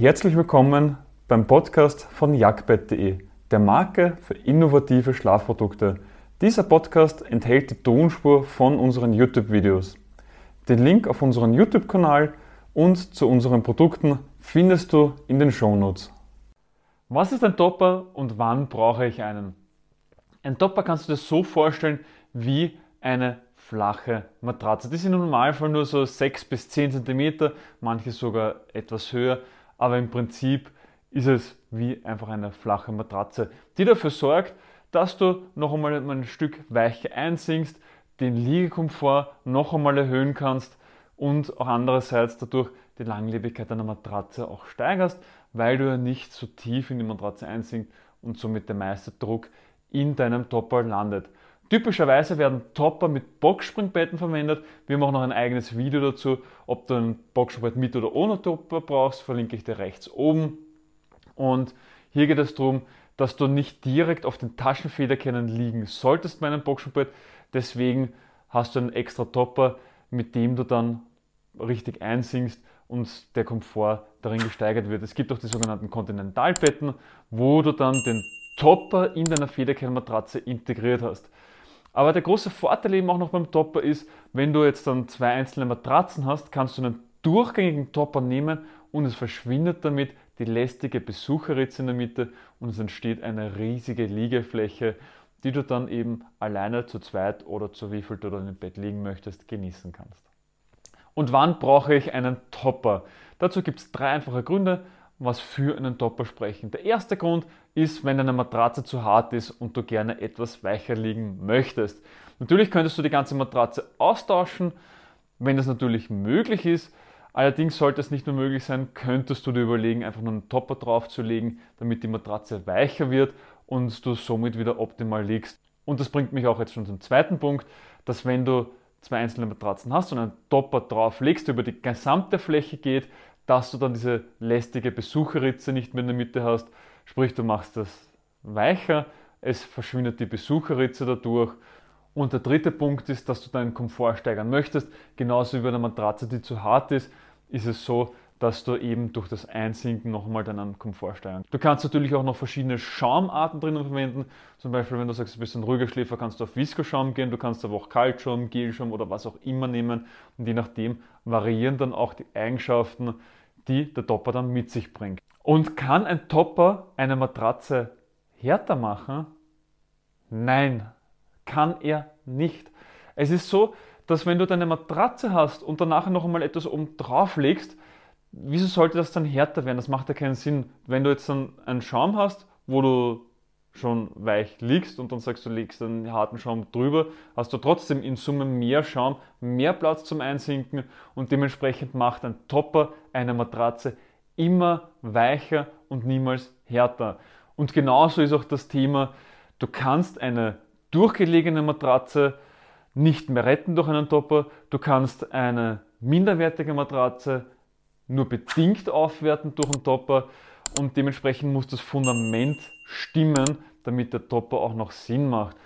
Herzlich willkommen beim Podcast von jagdbett.de, der Marke für innovative Schlafprodukte. Dieser Podcast enthält die Tonspur von unseren YouTube-Videos. Den Link auf unseren YouTube-Kanal und zu unseren Produkten findest du in den Shownotes. Was ist ein Topper und wann brauche ich einen? Ein Topper kannst du dir so vorstellen wie eine flache Matratze. Die sind im Normalfall nur so 6 bis 10 cm, manche sogar etwas höher aber im Prinzip ist es wie einfach eine flache Matratze, die dafür sorgt, dass du noch einmal ein Stück weicher einsinkst, den Liegekomfort noch einmal erhöhen kannst und auch andererseits dadurch die Langlebigkeit deiner Matratze auch steigerst, weil du ja nicht so tief in die Matratze einsinkst und somit der meiste Druck in deinem Topper landet. Typischerweise werden Topper mit Boxspringbetten verwendet. Wir machen noch ein eigenes Video dazu, ob du ein Boxspringbett mit oder ohne Topper brauchst, verlinke ich dir rechts oben. Und hier geht es darum, dass du nicht direkt auf den Taschenfederkernen liegen solltest bei einem Boxspringbett. Deswegen hast du einen extra Topper, mit dem du dann richtig einsinkst und der Komfort darin gesteigert wird. Es gibt auch die sogenannten Kontinentalbetten, wo du dann den Topper in deiner Federkernmatratze integriert hast. Aber der große Vorteil eben auch noch beim Topper ist, wenn du jetzt dann zwei einzelne Matratzen hast, kannst du einen durchgängigen Topper nehmen und es verschwindet damit die lästige Besucherritze in der Mitte und es entsteht eine riesige Liegefläche, die du dann eben alleine zu zweit oder zu wie viel du dann im Bett liegen möchtest, genießen kannst. Und wann brauche ich einen Topper? Dazu gibt es drei einfache Gründe was für einen Topper sprechen. Der erste Grund ist, wenn deine Matratze zu hart ist und du gerne etwas weicher liegen möchtest. Natürlich könntest du die ganze Matratze austauschen, wenn das natürlich möglich ist. Allerdings sollte es nicht nur möglich sein, könntest du dir überlegen, einfach nur einen Topper draufzulegen, damit die Matratze weicher wird und du somit wieder optimal liegst. Und das bringt mich auch jetzt schon zum zweiten Punkt, dass wenn du zwei einzelne Matratzen hast und einen Topper drauflegst, der über die gesamte Fläche geht, dass du dann diese lästige Besucherritze nicht mehr in der Mitte hast. Sprich, du machst das weicher, es verschwindet die Besucherritze dadurch. Und der dritte Punkt ist, dass du deinen Komfort steigern möchtest. Genauso wie bei einer Matratze, die zu hart ist, ist es so, dass du eben durch das Einsinken nochmal deinen Komfort steigern. Du kannst natürlich auch noch verschiedene Schaumarten drinnen verwenden. Zum Beispiel, wenn du sagst, du bist ein ruhiger Schläfer, kannst du auf Viskoschaum gehen, du kannst aber auch Kaltschaum, Gelschaum oder was auch immer nehmen. Und je nachdem variieren dann auch die Eigenschaften die der Topper dann mit sich bringt. Und kann ein Topper eine Matratze härter machen? Nein, kann er nicht. Es ist so, dass wenn du deine Matratze hast und danach noch einmal etwas oben drauf legst, wieso sollte das dann härter werden? Das macht ja keinen Sinn. Wenn du jetzt dann einen Schaum hast, wo du schon weich liegst und dann sagst du, legst einen harten Schaum drüber, hast du trotzdem in Summe mehr Schaum, mehr Platz zum Einsinken und dementsprechend macht ein Topper eine Matratze immer weicher und niemals härter. Und genauso ist auch das Thema, du kannst eine durchgelegene Matratze nicht mehr retten durch einen Topper, du kannst eine minderwertige Matratze nur bedingt aufwerten durch einen Topper und dementsprechend muss das Fundament stimmen, damit der Topper auch noch Sinn macht.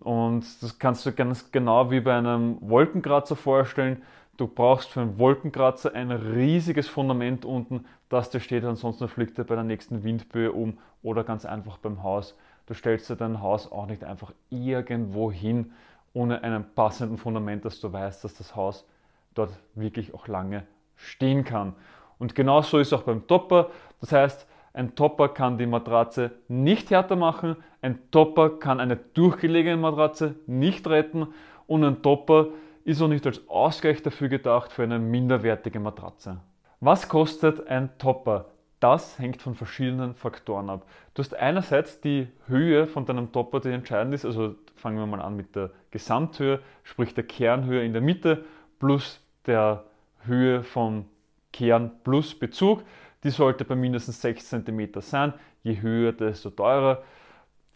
Und das kannst du ganz genau wie bei einem Wolkenkratzer vorstellen. Du brauchst für einen Wolkenkratzer ein riesiges Fundament unten, das dir steht, ansonsten fliegt er bei der nächsten Windböe um oder ganz einfach beim Haus. Du stellst dir dein Haus auch nicht einfach irgendwo hin, ohne einen passenden Fundament, dass du weißt, dass das Haus dort wirklich auch lange stehen kann. Und genauso ist auch beim Topper. Das heißt, ein Topper kann die Matratze nicht härter machen, ein Topper kann eine durchgelegene Matratze nicht retten und ein Topper ist auch nicht als Ausgleich dafür gedacht für eine minderwertige Matratze. Was kostet ein Topper? Das hängt von verschiedenen Faktoren ab. Du hast einerseits die Höhe von deinem Topper, die entscheidend ist. Also fangen wir mal an mit der Gesamthöhe, sprich der Kernhöhe in der Mitte plus der Höhe vom Kern plus Bezug. Die sollte bei mindestens 6 cm sein. Je höher, desto teurer.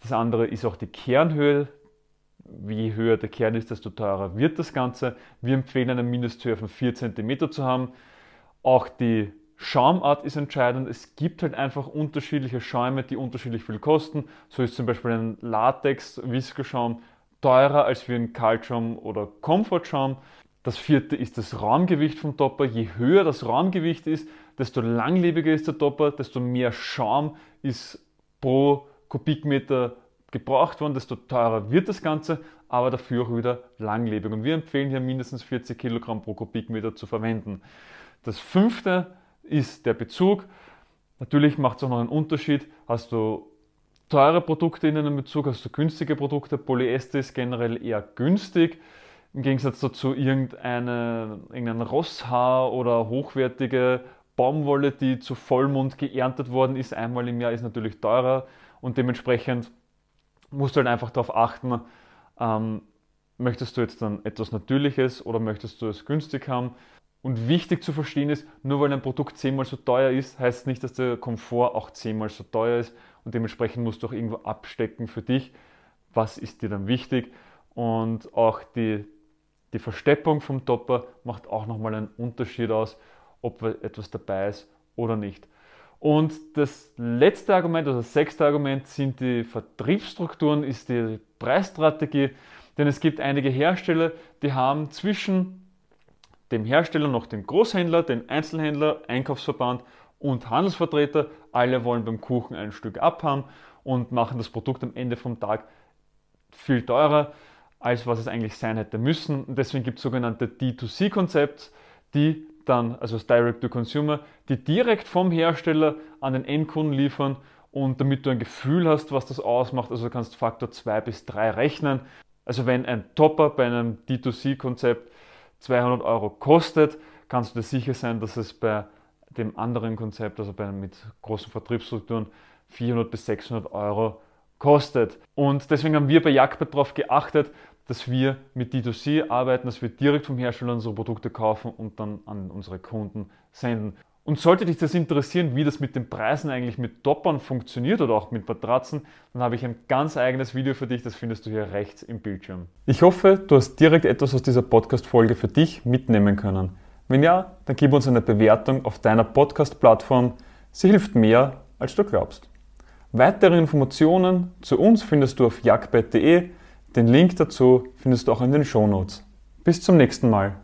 Das andere ist auch die Kernhöhe. Je höher der Kern ist, desto teurer wird das Ganze. Wir empfehlen eine Mindesthöhe von 4 cm zu haben. Auch die Schaumart ist entscheidend. Es gibt halt einfach unterschiedliche Schäume, die unterschiedlich viel kosten. So ist zum Beispiel ein Latex-Viskoschaum teurer als wie ein Kaltschaum oder Komfortschaum. Das vierte ist das Raumgewicht vom Topper. Je höher das Raumgewicht ist, desto langlebiger ist der Topper, desto mehr Schaum ist pro Kubikmeter gebraucht worden, desto teurer wird das Ganze, aber dafür auch wieder langlebig. Und wir empfehlen hier mindestens 40 Kilogramm pro Kubikmeter zu verwenden. Das fünfte ist der Bezug. Natürlich macht es auch noch einen Unterschied. Hast du teure Produkte in einem Bezug, hast du günstige Produkte. Polyester ist generell eher günstig. Im Gegensatz dazu irgendeine, irgendein Rosshaar oder hochwertige Baumwolle, die zu Vollmond geerntet worden ist, einmal im Jahr, ist natürlich teurer und dementsprechend musst du halt einfach darauf achten, ähm, möchtest du jetzt dann etwas Natürliches oder möchtest du es günstig haben? Und wichtig zu verstehen ist, nur weil ein Produkt zehnmal so teuer ist, heißt nicht, dass der Komfort auch zehnmal so teuer ist und dementsprechend musst du auch irgendwo abstecken für dich, was ist dir dann wichtig. Und auch die, die Versteppung vom Topper macht auch nochmal einen Unterschied aus, ob etwas dabei ist oder nicht. Und das letzte Argument, also das sechste Argument, sind die Vertriebsstrukturen, ist die Preisstrategie. Denn es gibt einige Hersteller, die haben zwischen dem Hersteller noch den Großhändler, den Einzelhändler, Einkaufsverband und Handelsvertreter. Alle wollen beim Kuchen ein Stück abhaben und machen das Produkt am Ende vom Tag viel teurer, als was es eigentlich sein hätte müssen. Und deswegen gibt es sogenannte D2C-Konzepte, die dann, also das Direct to Consumer, die direkt vom Hersteller an den Endkunden liefern und damit du ein Gefühl hast, was das ausmacht, also du kannst Faktor 2 bis 3 rechnen. Also wenn ein Topper bei einem D2C-Konzept 200 Euro kostet, kannst du dir sicher sein, dass es bei dem anderen Konzept, also bei einem mit großen Vertriebsstrukturen, 400 bis 600 Euro kostet. Und deswegen haben wir bei Jagdbett darauf geachtet, dass wir mit D2C arbeiten, dass wir direkt vom Hersteller unsere Produkte kaufen und dann an unsere Kunden senden. Und sollte dich das interessieren, wie das mit den Preisen eigentlich mit Toppern funktioniert oder auch mit Matratzen, dann habe ich ein ganz eigenes Video für dich, das findest du hier rechts im Bildschirm. Ich hoffe, du hast direkt etwas aus dieser Podcast-Folge für dich mitnehmen können. Wenn ja, dann gib uns eine Bewertung auf deiner Podcast-Plattform. Sie hilft mehr, als du glaubst. Weitere Informationen zu uns findest du auf jagdbett.de. Den Link dazu findest du auch in den Shownotes. Bis zum nächsten Mal.